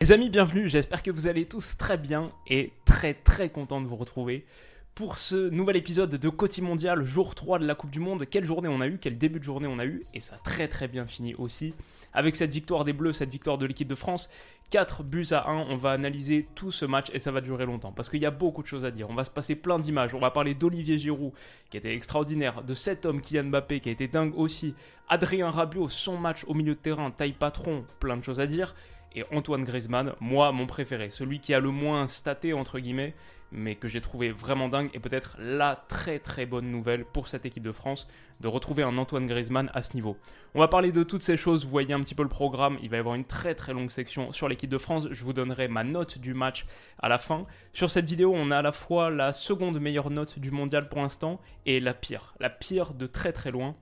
Les amis, bienvenue, j'espère que vous allez tous très bien et très très content de vous retrouver pour ce nouvel épisode de Côté Mondial, jour 3 de la Coupe du Monde. Quelle journée on a eu, quel début de journée on a eu, et ça a très très bien fini aussi. Avec cette victoire des Bleus, cette victoire de l'équipe de France, 4 buts à 1, on va analyser tout ce match et ça va durer longtemps parce qu'il y a beaucoup de choses à dire. On va se passer plein d'images, on va parler d'Olivier Giroud qui était extraordinaire, de cet homme Kylian Mbappé qui a été dingue aussi, Adrien Rabiot, son match au milieu de terrain, taille patron, plein de choses à dire et Antoine Griezmann, moi mon préféré, celui qui a le moins staté entre guillemets, mais que j'ai trouvé vraiment dingue et peut-être la très très bonne nouvelle pour cette équipe de France de retrouver un Antoine Griezmann à ce niveau. On va parler de toutes ces choses, vous voyez un petit peu le programme, il va y avoir une très très longue section sur l'équipe de France, je vous donnerai ma note du match à la fin. Sur cette vidéo, on a à la fois la seconde meilleure note du mondial pour l'instant et la pire, la pire de très très loin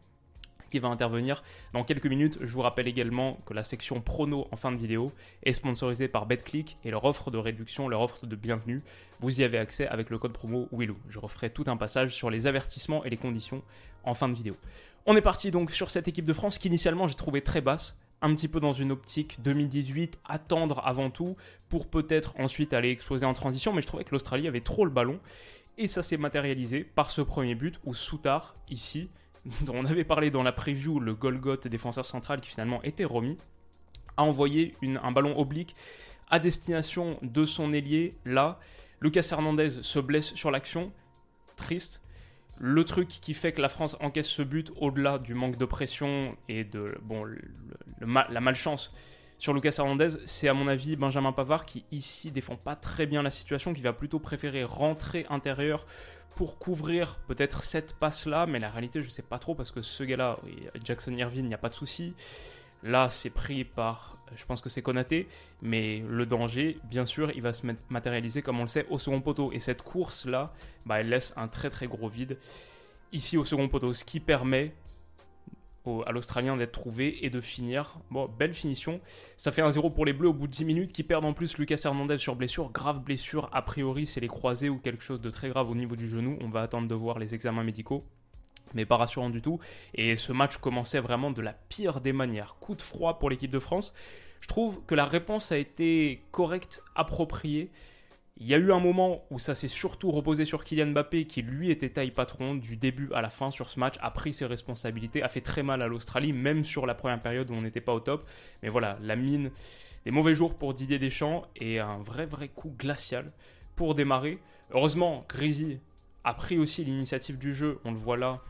qui va intervenir dans quelques minutes. Je vous rappelle également que la section prono en fin de vidéo est sponsorisée par BetClick et leur offre de réduction, leur offre de bienvenue, vous y avez accès avec le code promo Willou. Je referai tout un passage sur les avertissements et les conditions en fin de vidéo. On est parti donc sur cette équipe de France qu'initialement j'ai trouvé très basse, un petit peu dans une optique 2018, attendre avant tout pour peut-être ensuite aller exploser en transition, mais je trouvais que l'Australie avait trop le ballon et ça s'est matérialisé par ce premier but où Soutard, ici, dont on avait parlé dans la preview, le Golgoth défenseur central qui finalement était remis, a envoyé un ballon oblique à destination de son ailier. Là, Lucas Hernandez se blesse sur l'action. Triste. Le truc qui fait que la France encaisse ce but au-delà du manque de pression et de bon, la malchance sur Lucas Hernandez, c'est à mon avis Benjamin Pavard qui ici défend pas très bien la situation, qui va plutôt préférer rentrer intérieur pour couvrir peut-être cette passe-là, mais la réalité, je ne sais pas trop parce que ce gars-là, Jackson Irvine, il n'y a pas de souci. Là, c'est pris par, je pense que c'est Konaté, mais le danger, bien sûr, il va se matérialiser, comme on le sait, au second poteau. Et cette course-là, bah, elle laisse un très très gros vide ici au second poteau, ce qui permet à l'Australien d'être trouvé et de finir. Bon, belle finition. Ça fait un 0 pour les Bleus au bout de 10 minutes qui perdent en plus Lucas Hernandez sur blessure. Grave blessure, a priori c'est les croisés ou quelque chose de très grave au niveau du genou. On va attendre de voir les examens médicaux. Mais pas rassurant du tout. Et ce match commençait vraiment de la pire des manières. Coup de froid pour l'équipe de France. Je trouve que la réponse a été correcte, appropriée. Il y a eu un moment où ça s'est surtout reposé sur Kylian Mbappé, qui lui était taille patron du début à la fin sur ce match, a pris ses responsabilités, a fait très mal à l'Australie, même sur la première période où on n'était pas au top. Mais voilà, la mine des mauvais jours pour Didier Deschamps et un vrai vrai coup glacial pour démarrer. Heureusement, Grisi a pris aussi l'initiative du jeu, on le voit là,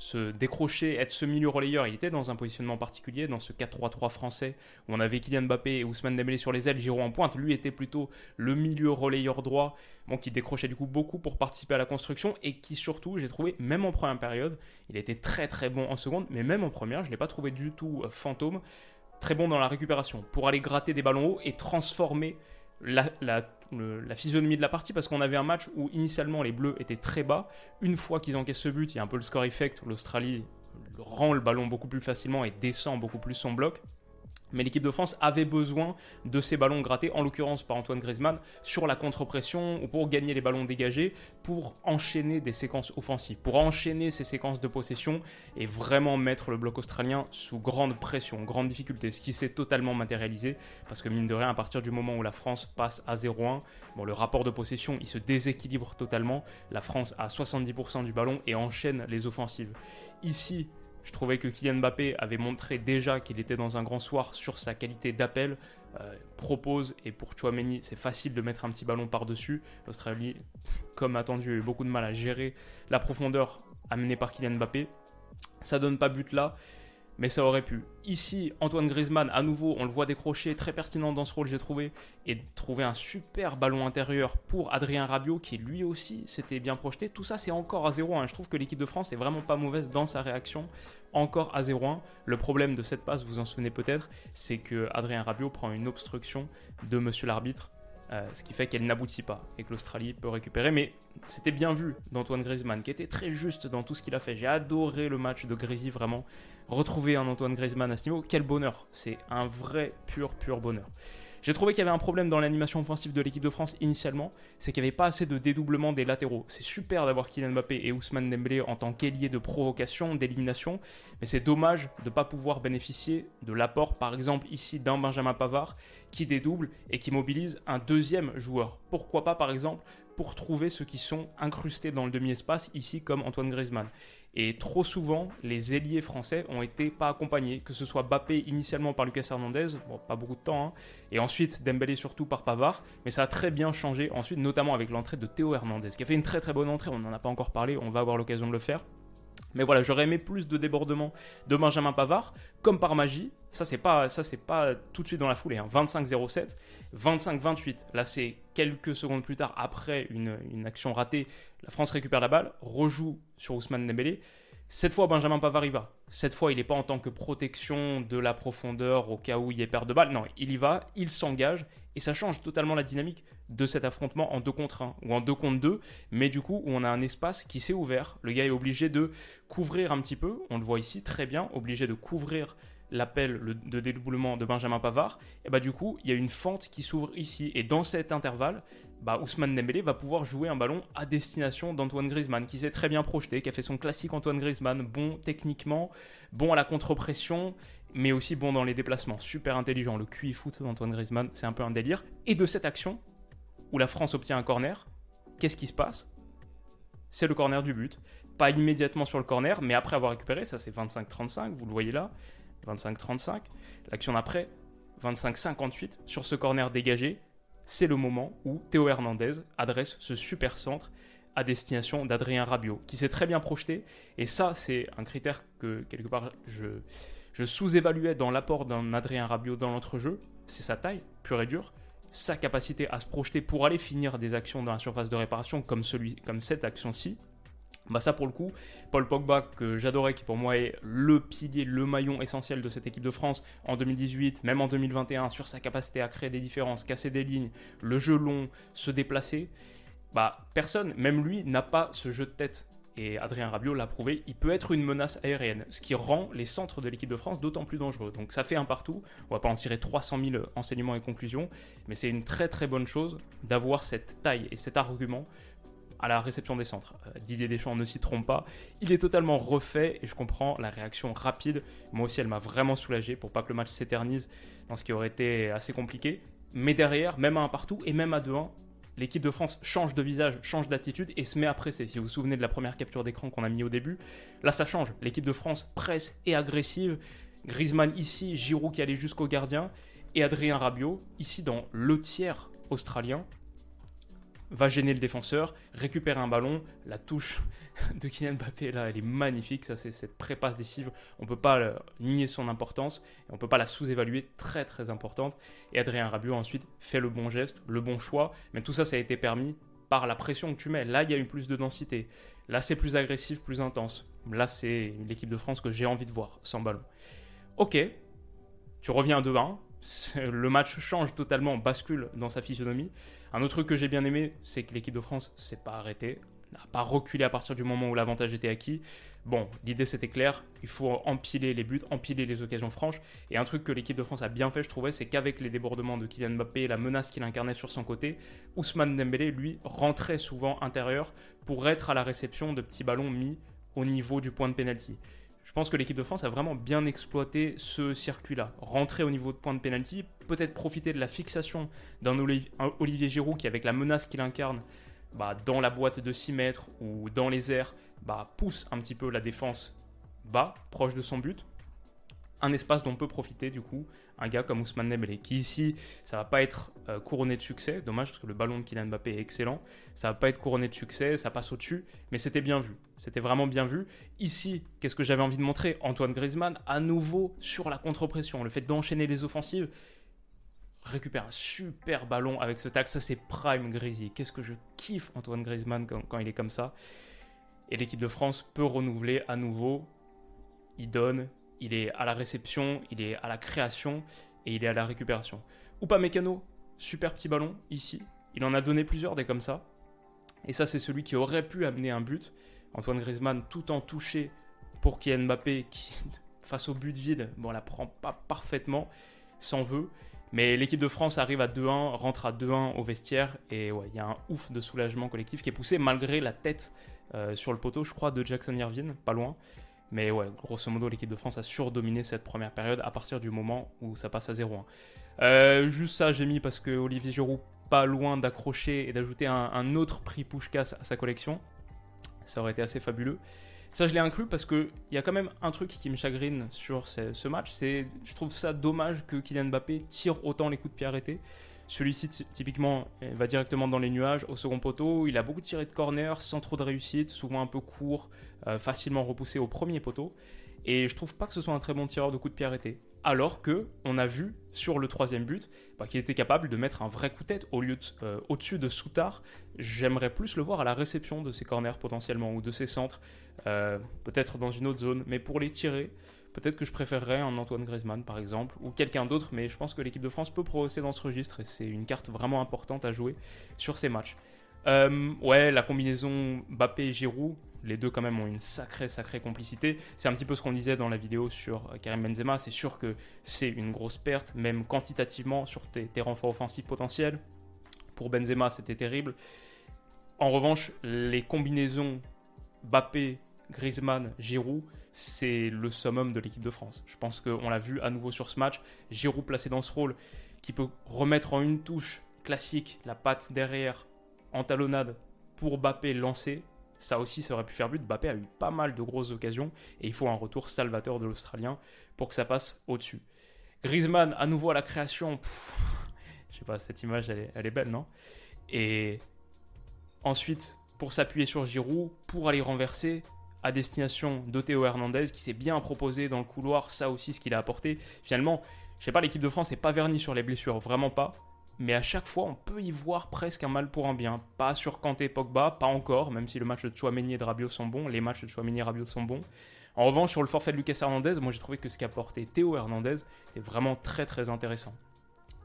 se décrocher, être ce milieu relayeur. Il était dans un positionnement particulier, dans ce 4-3-3 français, où on avait Kylian Mbappé et Ousmane Dembélé sur les ailes, Giroud en pointe. Lui était plutôt le milieu relayeur droit, bon, qui décrochait du coup beaucoup pour participer à la construction, et qui surtout, j'ai trouvé, même en première période, il était très très bon en seconde, mais même en première, je ne l'ai pas trouvé du tout euh, fantôme, très bon dans la récupération, pour aller gratter des ballons hauts et transformer la, la, physionomie de la partie parce qu'on avait un match où initialement les Bleus étaient très bas. Une fois qu'ils encaissent ce but, il y a un peu le score effect. L'Australie rend le ballon beaucoup plus facilement et descend beaucoup plus son bloc. Mais l'équipe de France avait besoin de ces ballons grattés, en l'occurrence par Antoine Griezmann, sur la contre-pression ou pour gagner les ballons dégagés, pour enchaîner des séquences offensives, pour enchaîner ces séquences de possession et vraiment mettre le bloc australien sous grande pression, grande difficulté, ce qui s'est totalement matérialisé parce que mine de rien, à partir du moment où la France passe à 0-1, bon, le rapport de possession il se déséquilibre totalement. La France a 70% du ballon et enchaîne les offensives. Ici, je trouvais que Kylian Mbappé avait montré déjà qu'il était dans un grand soir sur sa qualité d'appel. Euh, propose et pour Chouameni c'est facile de mettre un petit ballon par-dessus. L'Australie, comme attendu, a eu beaucoup de mal à gérer la profondeur amenée par Kylian Mbappé. Ça donne pas but là. Mais ça aurait pu. Ici, Antoine Griezmann, à nouveau, on le voit décrocher, très pertinent dans ce rôle, j'ai trouvé, et trouver un super ballon intérieur pour Adrien Rabiot, qui lui aussi s'était bien projeté. Tout ça, c'est encore à 0-1. Je trouve que l'équipe de France est vraiment pas mauvaise dans sa réaction. Encore à 0-1. Le problème de cette passe, vous en souvenez peut-être, c'est que Adrien Rabiot prend une obstruction de monsieur l'arbitre euh, ce qui fait qu'elle n'aboutit pas et que l'Australie peut récupérer. Mais c'était bien vu d'Antoine Griezmann, qui était très juste dans tout ce qu'il a fait. J'ai adoré le match de Grésy, vraiment. Retrouver un Antoine Griezmann à ce niveau, quel bonheur. C'est un vrai, pur, pur bonheur. J'ai trouvé qu'il y avait un problème dans l'animation offensive de l'équipe de France initialement, c'est qu'il n'y avait pas assez de dédoublement des latéraux. C'est super d'avoir Kylian Mbappé et Ousmane Dembélé en tant qu'ailier de provocation, d'élimination, mais c'est dommage de ne pas pouvoir bénéficier de l'apport, par exemple ici, d'un Benjamin Pavard qui dédouble et qui mobilise un deuxième joueur. Pourquoi pas, par exemple, pour trouver ceux qui sont incrustés dans le demi-espace, ici comme Antoine Griezmann. Et trop souvent, les ailiers français ont été pas accompagnés, que ce soit Bappé initialement par Lucas Hernandez, bon, pas beaucoup de temps, hein, et ensuite Dembélé surtout par Pavard, mais ça a très bien changé ensuite, notamment avec l'entrée de Théo Hernandez, qui a fait une très très bonne entrée, on n'en a pas encore parlé, on va avoir l'occasion de le faire. Mais voilà, j'aurais aimé plus de débordement de Benjamin Pavard, comme par magie. Ça, c'est pas, pas tout de suite dans la foulée. 25-07, 25-28. Là, c'est quelques secondes plus tard, après une, une, action ratée. La France récupère la balle, rejoue sur Ousmane Dembélé. Cette fois, Benjamin Pavard y va. Cette fois, il n'est pas en tant que protection de la profondeur au cas où il y ait perte de balle. Non, il y va, il s'engage et ça change totalement la dynamique de cet affrontement en 2 contre 1 ou en 2 contre 2, mais du coup où on a un espace qui s'est ouvert. Le gars est obligé de couvrir un petit peu, on le voit ici très bien, obligé de couvrir l'appel de dédoublement de Benjamin Pavard, et bah du coup, il y a une fente qui s'ouvre ici. Et dans cet intervalle, bah, Ousmane Dembélé va pouvoir jouer un ballon à destination d'Antoine Griezmann, qui s'est très bien projeté, qui a fait son classique Antoine Griezmann, bon techniquement, bon à la contre-pression, mais aussi bon dans les déplacements. Super intelligent. Le QI foot d'Antoine Griezmann, c'est un peu un délire. Et de cette action, où la France obtient un corner, qu'est-ce qui se passe? C'est le corner du but. Pas immédiatement sur le corner, mais après avoir récupéré, ça c'est 25-35, vous le voyez là. 25-35. L'action d'après, 25-58, sur ce corner dégagé, c'est le moment où Théo Hernandez adresse ce super centre à destination d'Adrien Rabiot, qui s'est très bien projeté. Et ça, c'est un critère que, quelque part, je, sous-évaluais dans l'apport d'un Adrien Rabiot dans l'entrejeu. C'est sa taille, pure et dure, sa capacité à se projeter pour aller finir des actions dans la surface de réparation, comme, celui, comme cette action-ci. Bah ça pour le coup, Paul Pogba que j'adorais, qui pour moi est le pilier, le maillon essentiel de cette équipe de France en 2018, même en 2021, sur sa capacité à créer des différences, casser des lignes, le jeu long, se déplacer, bah personne, même lui, n'a pas ce jeu de tête. Et Adrien Rabiot l'a prouvé, il peut être une menace aérienne, ce qui rend les centres de l'équipe de France d'autant plus dangereux. Donc ça fait un partout, on va pas en tirer 300 000 enseignements et conclusions, mais c'est une très très bonne chose d'avoir cette taille et cet argument à la réception des centres. Euh, Didier Deschamps ne s'y trompe pas. Il est totalement refait et je comprends la réaction rapide. Moi aussi, elle m'a vraiment soulagé pour pas que le match s'éternise dans ce qui aurait été assez compliqué. Mais derrière, même à un partout et même à 2-1, l'équipe de France change de visage, change d'attitude et se met à presser. Si vous vous souvenez de la première capture d'écran qu'on a mis au début, là ça change. L'équipe de France presse et agressive. Griezmann ici, Giroud qui allait jusqu'au gardien et Adrien Rabiot ici dans le tiers australien va gêner le défenseur, récupérer un ballon. La touche de Kylian Mbappé, là, elle est magnifique. Ça, c'est cette prépasse décisive. On peut pas nier son importance on peut pas la sous-évaluer. Très, très importante. Et Adrien Rabiot, ensuite, fait le bon geste, le bon choix. Mais tout ça, ça a été permis par la pression que tu mets. Là, il y a eu plus de densité. Là, c'est plus agressif, plus intense. Là, c'est l'équipe de France que j'ai envie de voir sans ballon. Ok, tu reviens à 2-1 le match change totalement, bascule dans sa physionomie. Un autre truc que j'ai bien aimé, c'est que l'équipe de France s'est pas arrêtée, n'a pas reculé à partir du moment où l'avantage était acquis. Bon, l'idée c'était clair, il faut empiler les buts, empiler les occasions franches. Et un truc que l'équipe de France a bien fait, je trouvais, c'est qu'avec les débordements de Kylian Mbappé et la menace qu'il incarnait sur son côté, Ousmane Dembélé, lui, rentrait souvent intérieur pour être à la réception de petits ballons mis au niveau du point de pénalty. Je pense que l'équipe de France a vraiment bien exploité ce circuit-là. Rentrer au niveau de point de pénalty, peut-être profiter de la fixation d'un Olivier Giroud qui, avec la menace qu'il incarne, bah, dans la boîte de 6 mètres ou dans les airs, bah, pousse un petit peu la défense bas, proche de son but. Un espace dont peut profiter du coup un gars comme Ousmane Dembélé, qui ici, ça va pas être euh, couronné de succès, dommage parce que le ballon de Kylian Mbappé est excellent, ça va pas être couronné de succès, ça passe au-dessus, mais c'était bien vu, c'était vraiment bien vu. Ici, qu'est-ce que j'avais envie de montrer? Antoine Griezmann, à nouveau sur la contre-pression, le fait d'enchaîner les offensives, récupère un super ballon avec ce tag, ça c'est prime Griezmann, qu'est-ce que je kiffe Antoine Griezmann quand il est comme ça. Et l'équipe de France peut renouveler à nouveau, il donne, il est à la réception, il est à la création et il est à la récupération. Ou pas Mécano, super petit ballon ici. Il en a donné plusieurs des comme ça. Et ça, c'est celui qui aurait pu amener un but. Antoine Griezmann, tout en touché pour Kylian Mbappé, qui, face au but vide, bon, la prend pas parfaitement, s'en veut. Mais l'équipe de France arrive à 2-1, rentre à 2-1 au vestiaire. Et il y a un ouf de soulagement collectif qui est poussé malgré la tête euh, sur le poteau, je crois, de Jackson Irvine, pas loin. Mais ouais, grosso modo, l'équipe de France a surdominé cette première période à partir du moment où ça passe à 0-1. Euh, juste ça, j'ai mis parce que Olivier Giroud, pas loin d'accrocher et d'ajouter un, autre prix Pushkas à sa collection. Ça aurait été assez fabuleux. Ça, je l'ai inclus parce qu'il y a quand même un truc qui me chagrine sur ce, match. C'est, je trouve ça dommage que Kylian Mbappé tire autant les coups de pied arrêtés. Celui-ci, typiquement, va directement dans les nuages, au second poteau. Il a beaucoup tiré de corner, sans trop de réussite, souvent un peu court, euh, facilement repoussé au premier poteau. Et je trouve pas que ce soit un très bon tireur de coups de pied arrêtés. Alors que on a vu sur le troisième but bah, qu'il était capable de mettre un vrai coup de tête au lieu euh, au-dessus de Soutard. J'aimerais plus le voir à la réception de ses corners potentiellement ou de ses centres, euh, peut-être dans une autre zone. Mais pour les tirer, Peut-être que je préférerais un Antoine Griezmann par exemple, ou quelqu'un d'autre, mais je pense que l'équipe de France peut progresser dans ce registre et c'est une carte vraiment importante à jouer sur ces matchs. Euh, ouais, la combinaison Mbappé-Giroud, les deux quand même ont une sacrée, sacrée complicité. C'est un petit peu ce qu'on disait dans la vidéo sur Karim Benzema. C'est sûr que c'est une grosse perte, même quantitativement, sur tes, tes renforts offensifs potentiels. Pour Benzema, c'était terrible. En revanche, les combinaisons Mbappé, Griezmann, Giroud, c'est le summum de l'équipe de France. Je pense qu'on l'a vu à nouveau sur ce match. Giroud placé dans ce rôle qui peut remettre en une touche classique la patte derrière en talonnade pour Bappé lancer. Ça aussi, ça aurait pu faire but. Bappé a eu pas mal de grosses occasions et il faut un retour salvateur de l'Australien pour que ça passe au-dessus. Griezmann, à nouveau à la création. je sais pas, cette image, elle est, elle est belle, non? Et ensuite, pour s'appuyer sur Giroud, pour aller renverser, à destination d'Oteo Hernandez qui s'est bien proposé dans le couloir, ça aussi ce qu'il a apporté. Finalement, je sais pas, l'équipe de France n'est pas vernie sur les blessures, vraiment pas. Mais à chaque fois, on peut y voir presque un mal pour un bien. Pas sur Kanté Pogba, pas encore, même si le match de Chouameni et de Rabiot sont bons, les matchs de Chouameni et Rabiot sont bons. En revanche, sur le forfait de Lucas Hernandez, moi j'ai trouvé que ce qu'a apporté Théo Hernandez était vraiment très très intéressant.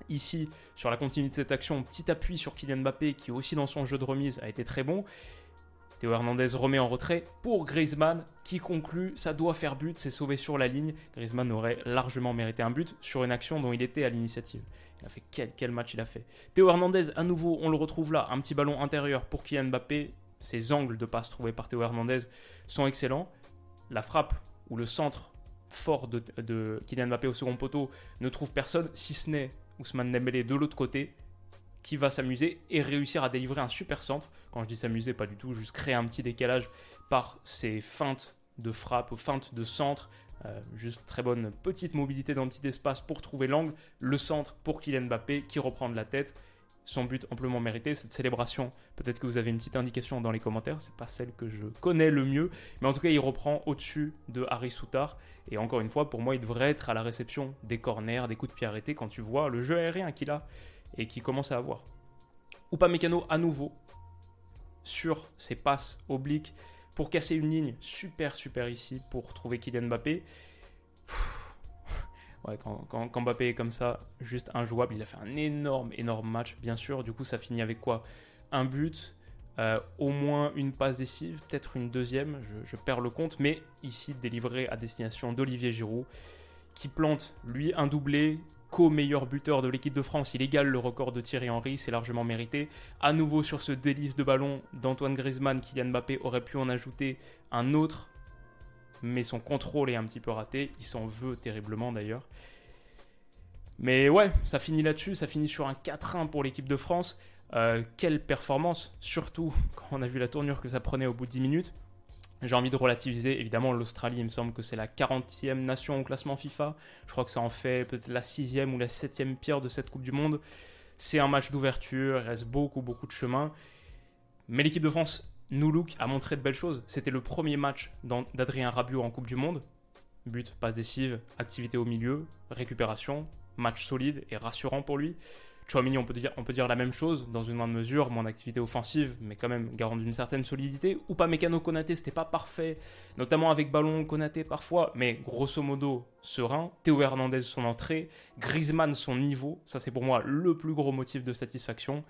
Ici, sur la continuité de cette action, petit appui sur Kylian Mbappé qui aussi dans son jeu de remise a été très bon. Théo Hernandez remet en retrait pour Griezmann qui conclut ça doit faire but, c'est sauvé sur la ligne. Griezmann aurait largement mérité un but sur une action dont il était à l'initiative. Il a fait quel, match il a fait. Théo Hernandez, à nouveau, on le retrouve là, un petit ballon intérieur pour Kylian Mbappé. Ses angles de passe trouvés par Théo Hernandez sont excellents. La frappe ou le centre fort de, de Kylian Mbappé au second poteau ne trouve personne, si ce n'est Ousmane Dembélé de l'autre côté qui va s'amuser et réussir à délivrer un super centre. Quand je dis s'amuser, pas du tout, juste créer un petit décalage par ses feintes de frappe, feintes de centre. Euh, juste très bonne petite mobilité dans le petit espace pour trouver l'angle. Le centre pour Kylian Mbappé qui reprend de la tête. Son but amplement mérité, cette célébration. Peut-être que vous avez une petite indication dans les commentaires, c'est pas celle que je connais le mieux, mais en tout cas il reprend au-dessus de Harry Soutard. Et encore une fois, pour moi, il devrait être à la réception des corners, des coups de pied arrêtés quand tu vois le jeu aérien qu'il a et qui commence à avoir. Ou pas Mécano à nouveau sur ses passes obliques pour casser une ligne super super ici pour trouver Kylian Mbappé. Ouais, quand, Mbappé est comme ça, juste injouable. Il a fait un énorme, énorme match, bien sûr. Du coup, ça finit avec quoi? Un but, euh, au moins une passe décisive, peut-être une deuxième, je, je, perds le compte. Mais ici, délivré à destination d'Olivier Giroud, qui plante, lui, un doublé, co-meilleur buteur de l'équipe de France. Il égale le record de Thierry Henry, c'est largement mérité. À nouveau sur ce délice de ballon d'Antoine Griezmann, Kylian Mbappé aurait pu en ajouter un autre, mais son contrôle est un petit peu raté. Il s'en veut terriblement d'ailleurs. Mais ouais, ça finit là-dessus, ça finit sur un 4-1 pour l'équipe de France. Euh, quelle performance, surtout quand on a vu la tournure que ça prenait au bout de 10 minutes. J'ai envie de relativiser. Évidemment, l'Australie, il me semble que c'est la 40e nation au classement FIFA. Je crois que ça en fait peut-être la 6e ou la 7e pire de cette Coupe du Monde. C'est un match d'ouverture, il reste beaucoup, beaucoup de chemin. Mais l'équipe de France, nous look, a montré de belles choses. C'était le premier match d'Adrien Rabiot en Coupe du Monde. But, passe décisive, activité au milieu, récupération, match solide et rassurant pour lui. Chouamini, on peut dire, on peut dire la même chose, dans une moindre mesure, moins d'activité offensive, mais quand même garant d'une certaine solidité. Ou pas Mécano Konaté, c'était pas parfait, notamment avec ballon Konaté parfois, mais grosso modo serein. Théo Hernandez, son entrée. Griezmann, son niveau. Ça, c'est pour moi le plus gros motif de satisfaction.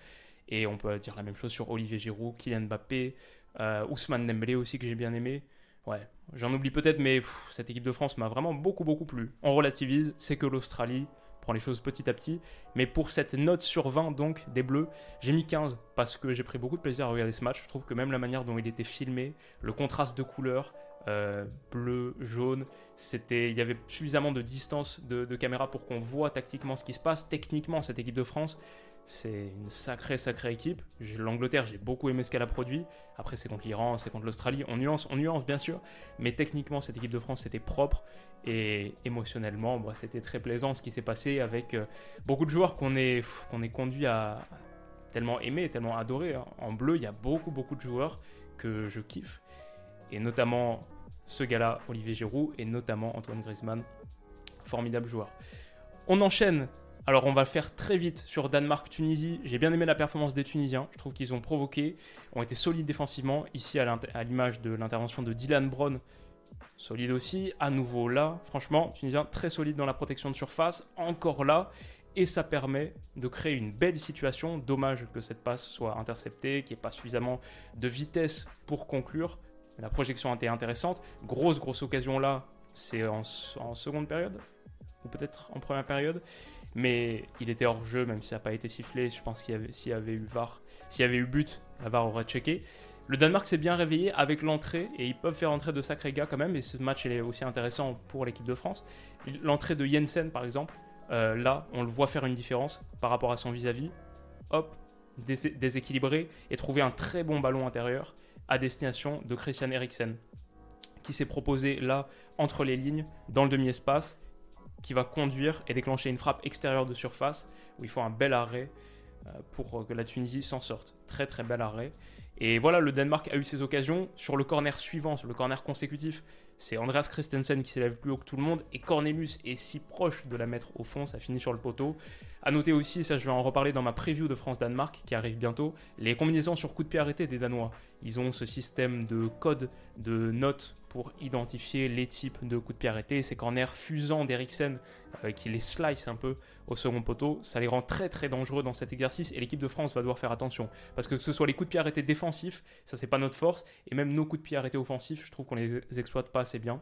Et on peut dire la même chose sur Olivier Giroud, Kylian Mbappé, euh, Ousmane Dembélé aussi que j'ai bien aimé. Ouais, j'en oublie peut-être, mais cette équipe de France m'a vraiment beaucoup beaucoup plu. On relativise, c'est que l'Australie les choses petit à petit. Mais pour cette note sur 20 donc des Bleus, j'ai mis 15 parce que j'ai pris beaucoup de plaisir à regarder ce match. Je trouve que même la manière dont il était filmé, le contraste de couleurs, euh, bleu, jaune, c'était, il y avait suffisamment de distance de, de caméra pour qu'on voit tactiquement ce qui se passe. Techniquement, cette équipe de France, c'est une sacrée, sacrée équipe. L'Angleterre, j'ai beaucoup aimé ce qu'elle a produit. Après, c'est contre l'Iran, c'est contre l'Australie. On nuance, on nuance, bien sûr. Mais techniquement, cette équipe de France, c'était propre. Et émotionnellement, bah, c'était très plaisant ce qui s'est passé avec euh, beaucoup de joueurs qu'on est, qu'on est conduit à tellement aimer, tellement adorer. Hein. En bleu, il y a beaucoup, beaucoup de joueurs que je kiffe. Et notamment ce gars-là, Olivier Giroud, et notamment Antoine Griezmann. Formidable joueur. On enchaîne alors on va faire très vite sur Danemark-Tunisie. J'ai bien aimé la performance des Tunisiens. Je trouve qu'ils ont provoqué, ont été solides défensivement. Ici à l'image de l'intervention de Dylan Brown, solide aussi. À nouveau là, franchement, Tunisien très solide dans la protection de surface. Encore là. Et ça permet de créer une belle situation. Dommage que cette passe soit interceptée, qu'il n'y ait pas suffisamment de vitesse pour conclure. La projection été intéressante. Grosse, grosse occasion là, c'est en, en seconde période, ou peut-être en première période? Mais il était hors jeu, même si ça n'a pas été sifflé. Je pense qu'il y avait, s'il y avait eu VAR, s'il y avait eu but, la VAR aurait checké. Le Danemark s'est bien réveillé avec l'entrée et ils peuvent faire entrer de sacrés gars quand même. Et ce match est aussi intéressant pour l'équipe de France. L'entrée de Jensen par exemple, euh, là on le voit faire une différence par rapport à son vis-à-vis. Hop, déséquilibré et trouver un très bon ballon intérieur à destination de Christian Eriksen qui s'est proposé là entre les lignes dans le demi-espace qui va conduire et déclencher une frappe extérieure de surface où il faut un bel arrêt euh, pour que la Tunisie s'en sorte. Très très bel arrêt. Et voilà, le Danemark a eu ses occasions. Sur le corner suivant, sur le corner consécutif, c'est Andreas Christensen qui s'élève plus haut que tout le monde. Et Cornelius est si proche de la mettre au fond, ça finit sur le poteau. A noter aussi, ça je vais en reparler dans ma preview de France-Danemark qui arrive bientôt, les combinaisons sur coup de pied arrêté des Danois. Ils ont ce système de code, de notes pour identifier les types de coups de pied arrêtés. Ces corners fusants d'Eriksen euh, qui les slice un peu au second poteau, ça les rend très très dangereux dans cet exercice et l'équipe de France va devoir faire attention. Parce que que ce soit les coups de pied arrêtés défensifs, ça c'est pas notre force, et même nos coups de pied arrêtés offensifs, je trouve qu'on les exploite pas assez bien.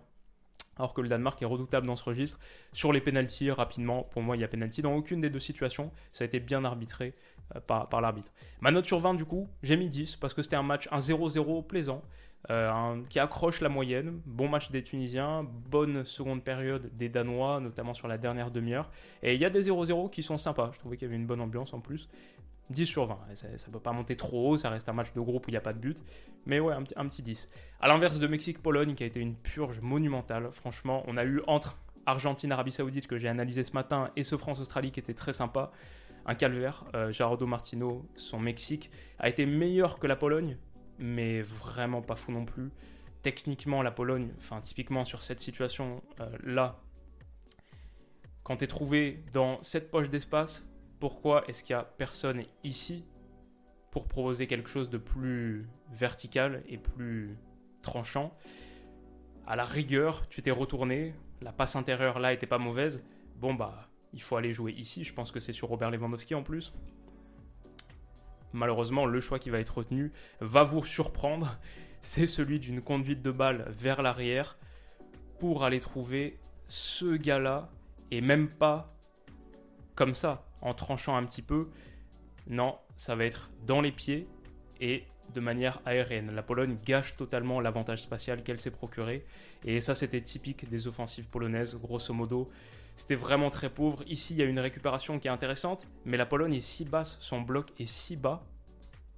Alors que le Danemark est redoutable dans ce registre. Sur les pénalties, rapidement, pour moi, il y a pénalty dans aucune des deux situations. Ça a été bien arbitré euh, par, par l'arbitre. Ma note sur 20, du coup, j'ai mis 10 parce que c'était un match, un 0-0 plaisant. Euh, qui accroche la moyenne. Bon match des Tunisiens, bonne seconde période des Danois, notamment sur la dernière demi-heure. Et il y a des 0-0 qui sont sympas. Je trouvais qu'il y avait une bonne ambiance en plus. 10 sur 20. Ça ne peut pas monter trop haut, ça reste un match de groupe où il n'y a pas de but. Mais ouais, un, un petit 10. À l'inverse de Mexique-Pologne, qui a été une purge monumentale. Franchement, on a eu entre Argentine-Arabie Saoudite, que j'ai analysé ce matin, et ce France-Australie, qui était très sympa. Un calvaire. Euh, Gerardo Martino, son Mexique, a été meilleur que la Pologne, mais vraiment pas fou non plus. Techniquement, la Pologne, enfin typiquement sur cette situation euh, là, quand tu es trouvé dans cette poche d'espace, pourquoi est-ce qu'il n'y a personne ici pour proposer quelque chose de plus vertical et plus tranchant? À la rigueur, tu t'es retourné, la passe intérieure là était pas mauvaise. Bon bah, il faut aller jouer ici. Je pense que c'est sur Robert Lewandowski en plus malheureusement, le choix qui va être retenu va vous surprendre. C'est celui d'une conduite de balle vers l'arrière pour aller trouver ce gars-là et même pas comme ça, en tranchant un petit peu. Non, ça va être dans les pieds et de manière aérienne. La Pologne gâche totalement l'avantage spatial qu'elle s'est procuré. Et ça, c'était typique des offensives polonaises, grosso modo. C'était vraiment très pauvre. Ici, il y a une récupération qui est intéressante, mais la Pologne est si basse, son bloc est si bas,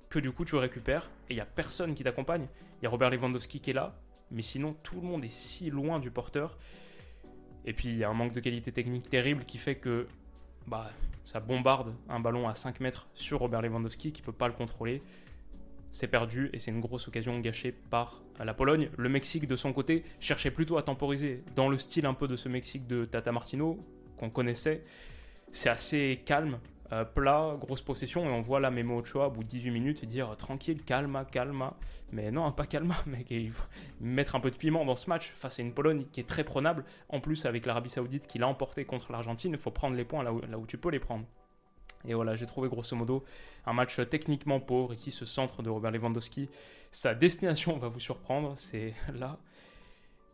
que du coup, tu récupères et il n'y a personne qui t'accompagne. Il y a Robert Lewandowski qui est là, mais sinon tout le monde est si loin du porteur. Et puis il y a un manque de qualité technique terrible qui fait que bah, ça bombarde un ballon à 5 mètres sur Robert Lewandowski qui peut pas le contrôler. C'est perdu et c'est une grosse occasion gâchée par la Pologne. Le Mexique, de son côté, cherchait plutôt à temporiser dans le style un peu de ce Mexique de Tata Martino qu'on connaissait. C'est assez calme, euh, plat, grosse possession, et on voit là Memo Ochoa au bout de 18 minutes dire tranquille, calma, calma. Mais non, pas calma, mec, il faut mettre un peu de piment dans ce match face à une Pologne qui est très prenable. En plus, avec l'Arabie Saoudite qui l'a emporté contre l'Argentine, il faut prendre les points là où tu peux les prendre. Et voilà, j'ai trouvé grosso modo un match techniquement pauvre. Ici, ce centre de Robert Lewandowski, sa destination va vous surprendre, c'est là.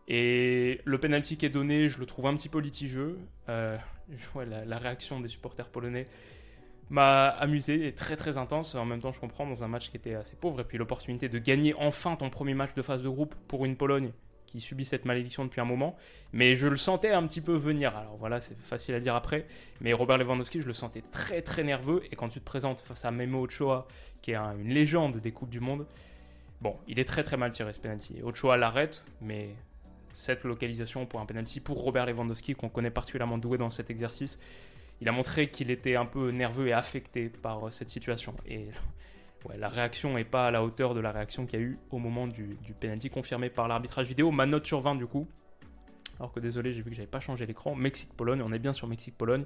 Et le penalty qui est donné, je le trouve un petit peu litigieux. Euh, la, la, réaction des supporters polonais m'a amusé et très très intense. En même temps, je comprends dans un match qui était assez pauvre. Et puis l'opportunité de gagner enfin ton premier match de phase de groupe pour une Pologne qui subit cette malédiction depuis un moment. Mais je le sentais un petit peu venir. Alors voilà, c'est facile à dire après. Mais Robert Lewandowski, je le sentais très très nerveux. Et quand tu te présentes face à Memo Ochoa, qui est une légende des Coupes du Monde, bon, il est très très mal tiré ce penalty. Ochoa l'arrête, mais cette localisation pour un penalty pour Robert Lewandowski, qu'on connaît particulièrement doué dans cet exercice, il a montré qu'il était un peu nerveux et affecté par euh, cette situation. La réaction n'est pas à la hauteur de la réaction qu'il y a eu au moment du, penalty confirmé par l'arbitrage vidéo. Ma note sur 20 du coup. Alors que désolé, j'ai vu que j'avais pas changé l'écran. Mexique-Pologne, on est bien sur Mexique-Pologne.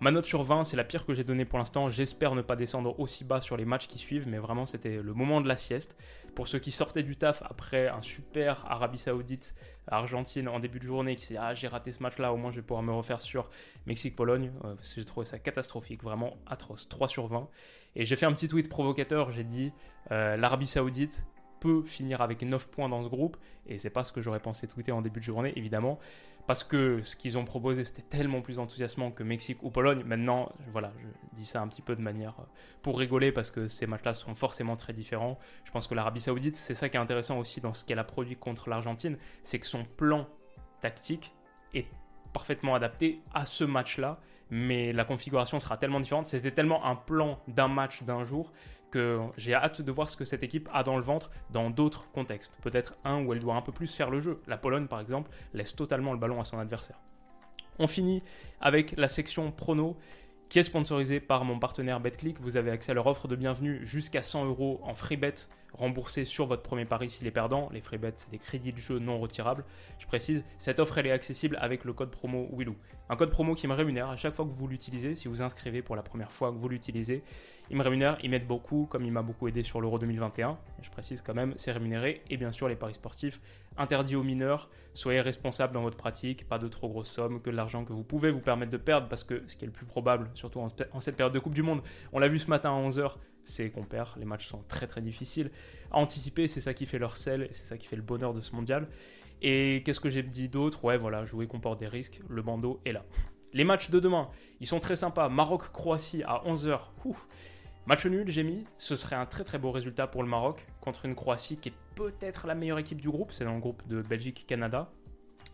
Ma note sur 20, c'est la pire que j'ai donnée pour l'instant. J'espère ne pas descendre aussi bas sur les matchs qui suivent, mais vraiment c'était le moment de la sieste. Pour ceux qui sortaient du taf après un super Arabie Saoudite, Argentine en début de journée, qui s'est ah j'ai raté ce match-là, au moins je vais pouvoir me refaire sur Mexique-Pologne, euh, j'ai trouvé ça catastrophique, vraiment atroce, 3 sur 20. Et j'ai fait un petit tweet provocateur, j'ai dit euh, l'Arabie Saoudite peut finir avec 9 points dans ce groupe, et c'est pas ce que j'aurais pensé tweeter en début de journée, évidemment parce que ce qu'ils ont proposé c'était tellement plus enthousiasmant que Mexique ou Pologne. Maintenant, voilà, je dis ça un petit peu de manière euh, pour rigoler parce que ces matchs-là sont forcément très différents. Je pense que l'Arabie Saoudite, c'est ça qui est intéressant aussi dans ce qu'elle a produit contre l'Argentine, c'est que son plan tactique est parfaitement adapté à ce match-là, mais la configuration sera tellement différente. C'était tellement un plan d'un match d'un jour j'ai hâte de voir ce que cette équipe a dans le ventre dans d'autres contextes. Peut-être un où elle doit un peu plus faire le jeu. La Pologne, par exemple, laisse totalement le ballon à son adversaire. On finit avec la section prono qui est sponsorisée par mon partenaire BetClick. Vous avez accès à leur offre de bienvenue jusqu'à 100 euros en free bet remboursé sur votre premier pari s'il est perdant. Les free bets, c'est des crédits de jeu non retirables. Je précise, cette offre, elle est accessible avec le code promo Willou. Un code promo qui me rémunère à chaque fois que vous l'utilisez. Si vous inscrivez pour la première fois que vous l'utilisez, il me rémunère, il m'aide beaucoup, comme il m'a beaucoup aidé sur l'Euro 2021. Je précise quand même, c'est rémunéré. Et bien sûr, les paris sportifs interdits aux mineurs. Soyez responsable dans votre pratique, pas de trop grosses sommes, que de l'argent que vous pouvez vous permettre de perdre, parce que ce qui est le plus probable, surtout en, cette période de Coupe du Monde, on l'a vu ce matin à 11h, c'est qu'on perd. Les matchs sont très très difficiles à anticiper. C'est ça qui fait leur sel c'est ça qui fait le bonheur de ce mondial. Et qu'est-ce que j'ai dit d'autre? Ouais, voilà, jouer comporte des risques. Le bandeau est là. Les matchs de demain, ils sont très sympas. Maroc-Croatie à 11h. Match nul, j'ai mis. Ce serait un très très beau résultat pour le Maroc contre une Croatie qui est peut-être la meilleure équipe du groupe. C'est dans le groupe de Belgique-Canada.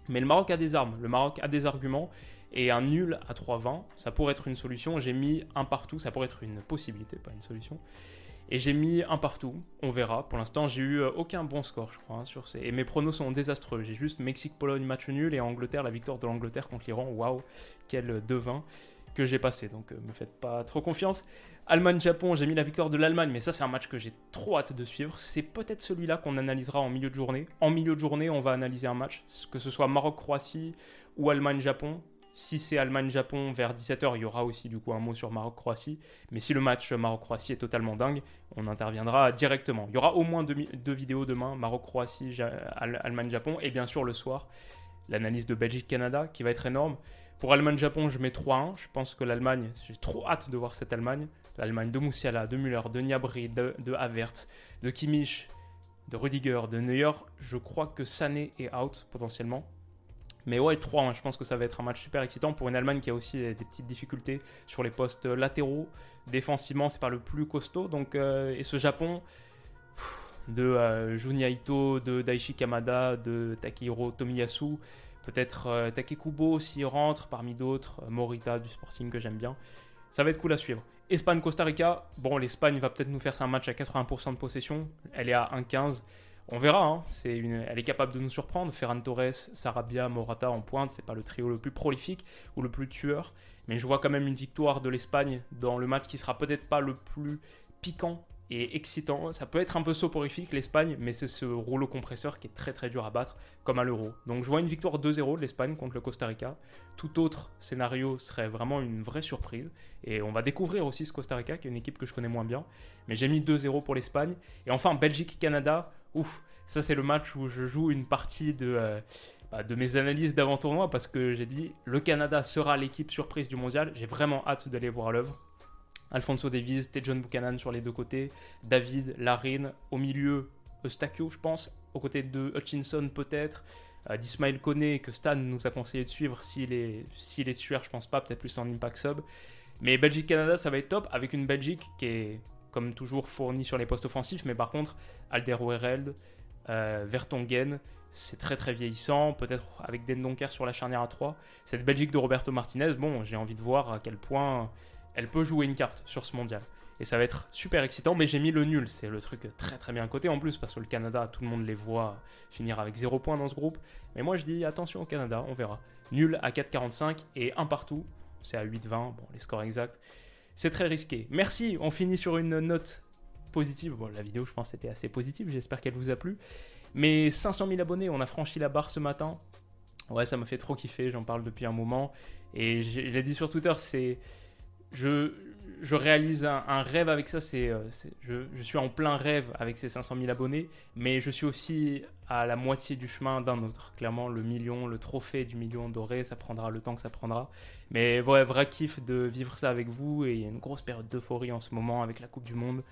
Mais le Maroc a des armes. Le Maroc a des arguments. Et un nul à 3-20, ça pourrait être une solution. J'ai mis un partout, ça pourrait être une possibilité, pas une solution. Et j'ai mis un partout, on verra. Pour l'instant, j'ai eu euh, aucun bon score, je crois, hein, sur ces. Et mes pronos sont désastreux. J'ai juste Mexique-Pologne match nul et Angleterre, la victoire de l'Angleterre contre l'Iran. Waouh, quel devin que j'ai passé. Donc, euh, me faites pas trop confiance. Allemagne-Japon, j'ai mis la victoire de l'Allemagne, mais ça, c'est un match que j'ai trop hâte de suivre. C'est peut-être celui-là qu'on analysera en milieu de journée. En milieu de journée, on va analyser un match, que ce soit Maroc-Croatie ou Allemagne-Japon. Si c'est Allemagne-Japon vers 17h, il y aura aussi du coup un mot sur Maroc-Croatie. Mais si le match Maroc-Croatie est totalement dingue, on interviendra directement. Il y aura au moins deux, vidéos demain, Maroc-Croatie, Allemagne-Japon. Et bien sûr le soir, l'analyse de Belgique-Canada qui va être énorme. Pour Allemagne-Japon, je mets 3-1. Je pense que l'Allemagne, j'ai trop hâte de voir cette Allemagne. L'Allemagne de Moussiala, de Müller, de Niabri, de, de Havertz, de Kimmich, de Rudiger, de Neuer. Je crois que Sané est out potentiellement. Mais ouais, 3, hein, je pense que ça va être un match super excitant pour une Allemagne qui a aussi des petites difficultés sur les postes latéraux. Défensivement, c'est pas le plus costaud. Donc, euh, et ce Japon de euh, Junya Ito, de Daichi Kamada, de Takehiro Tomiyasu, peut-être euh, Takekubo s'il rentre parmi d'autres, Morita du Sporting que j'aime bien. Ça va être cool à suivre. Espagne-Costa Rica, bon, l'Espagne va peut-être nous faire un match à 80% de possession. Elle est à 1,15. On verra, hein. c'est elle est capable de nous surprendre. Ferran Torres, Sarabia, Morata en pointe, c'est pas le trio le plus prolifique ou le plus tueur, mais je vois quand même une victoire de l'Espagne dans le match qui sera peut-être pas le plus piquant et excitant. Ça peut être un peu soporifique l'Espagne, mais c'est ce rouleau compresseur qui est très très dur à battre, comme à l'Euro. Donc je vois une victoire 2-0 de l'Espagne contre le Costa Rica. Tout autre scénario serait vraiment une vraie surprise. Et on va découvrir aussi ce Costa Rica, qui est une équipe que je connais moins bien. Mais j'ai mis 2-0 pour l'Espagne. Et enfin, Belgique-Canada, ouf, ça c'est le match où je joue une partie de... Euh, bah, de mes analyses d'avant-tournoi parce que j'ai dit le Canada sera l'équipe surprise du mondial. J'ai vraiment hâte d'aller voir l'œuvre. Alfonso Davies, Tejon Buchanan sur les deux côtés, David, Larine, au milieu, Eustachio, je pense, aux côtés de Hutchinson peut-être, euh, d'Ismail Kone que Stan nous a conseillé de suivre s'il est, s'il est sueur, je pense pas, peut-être plus en impact sub. Mais Belgique-Canada, ça va être top, avec une Belgique qui est, comme toujours, fournie sur les postes offensifs, mais par contre, Alderweireld, euh, Vertonghen, c'est très très vieillissant, peut-être avec Dendonker sur la charnière à 3. Cette Belgique de Roberto Martinez, bon, j'ai envie de voir à quel point elle peut jouer une carte sur ce mondial. Et ça va être super excitant, mais j'ai mis le nul. C'est le truc très très bien coté en plus, parce que le Canada, tout le monde les voit finir avec 0 points dans ce groupe. Mais moi je dis attention au Canada, on verra. Nul à 4,45 et un partout. C'est à 8,20, bon, les scores exacts. C'est très risqué. Merci, on finit sur une note positive. Bon, la vidéo, je pense, était assez positive. J'espère qu'elle vous a plu. Mais 500 000 abonnés, on a franchi la barre ce matin. Ouais, ça m'a fait trop kiffer. J'en parle depuis un moment. Et je l'ai dit sur Twitter, c'est je, réalise un, rêve avec ça. C'est, euh, je, je, suis en plein rêve avec ces 500 000 abonnés, mais je suis aussi à la moitié du chemin d'un autre. Clairement, le million, le trophée du million doré, ça prendra le temps que ça prendra. Mais ouais, vrai kiff de vivre ça avec vous. Et il y a une grosse période d'euphorie en ce moment avec la Coupe du Monde.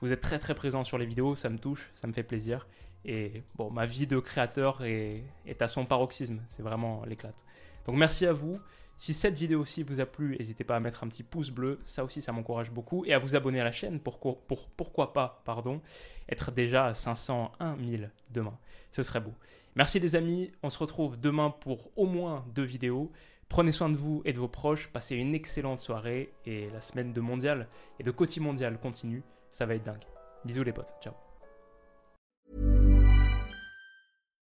Vous êtes très très présent sur les vidéos, ça me touche, ça me fait plaisir. Et bon, ma vie de créateur est, est à son paroxysme, c'est vraiment l'éclate. Donc merci à vous. Si cette vidéo aussi vous a plu, n'hésitez pas à mettre un petit pouce bleu, ça aussi ça m'encourage beaucoup, et à vous abonner à la chaîne pour, pour pourquoi pas, pardon, être déjà à 501 000 demain. Ce serait beau. Merci les amis, on se retrouve demain pour au moins deux vidéos. Prenez soin de vous et de vos proches, passez une excellente soirée, et la semaine de mondial et de Côté Mondial continue, ça va être dingue. Bisous les potes, ciao.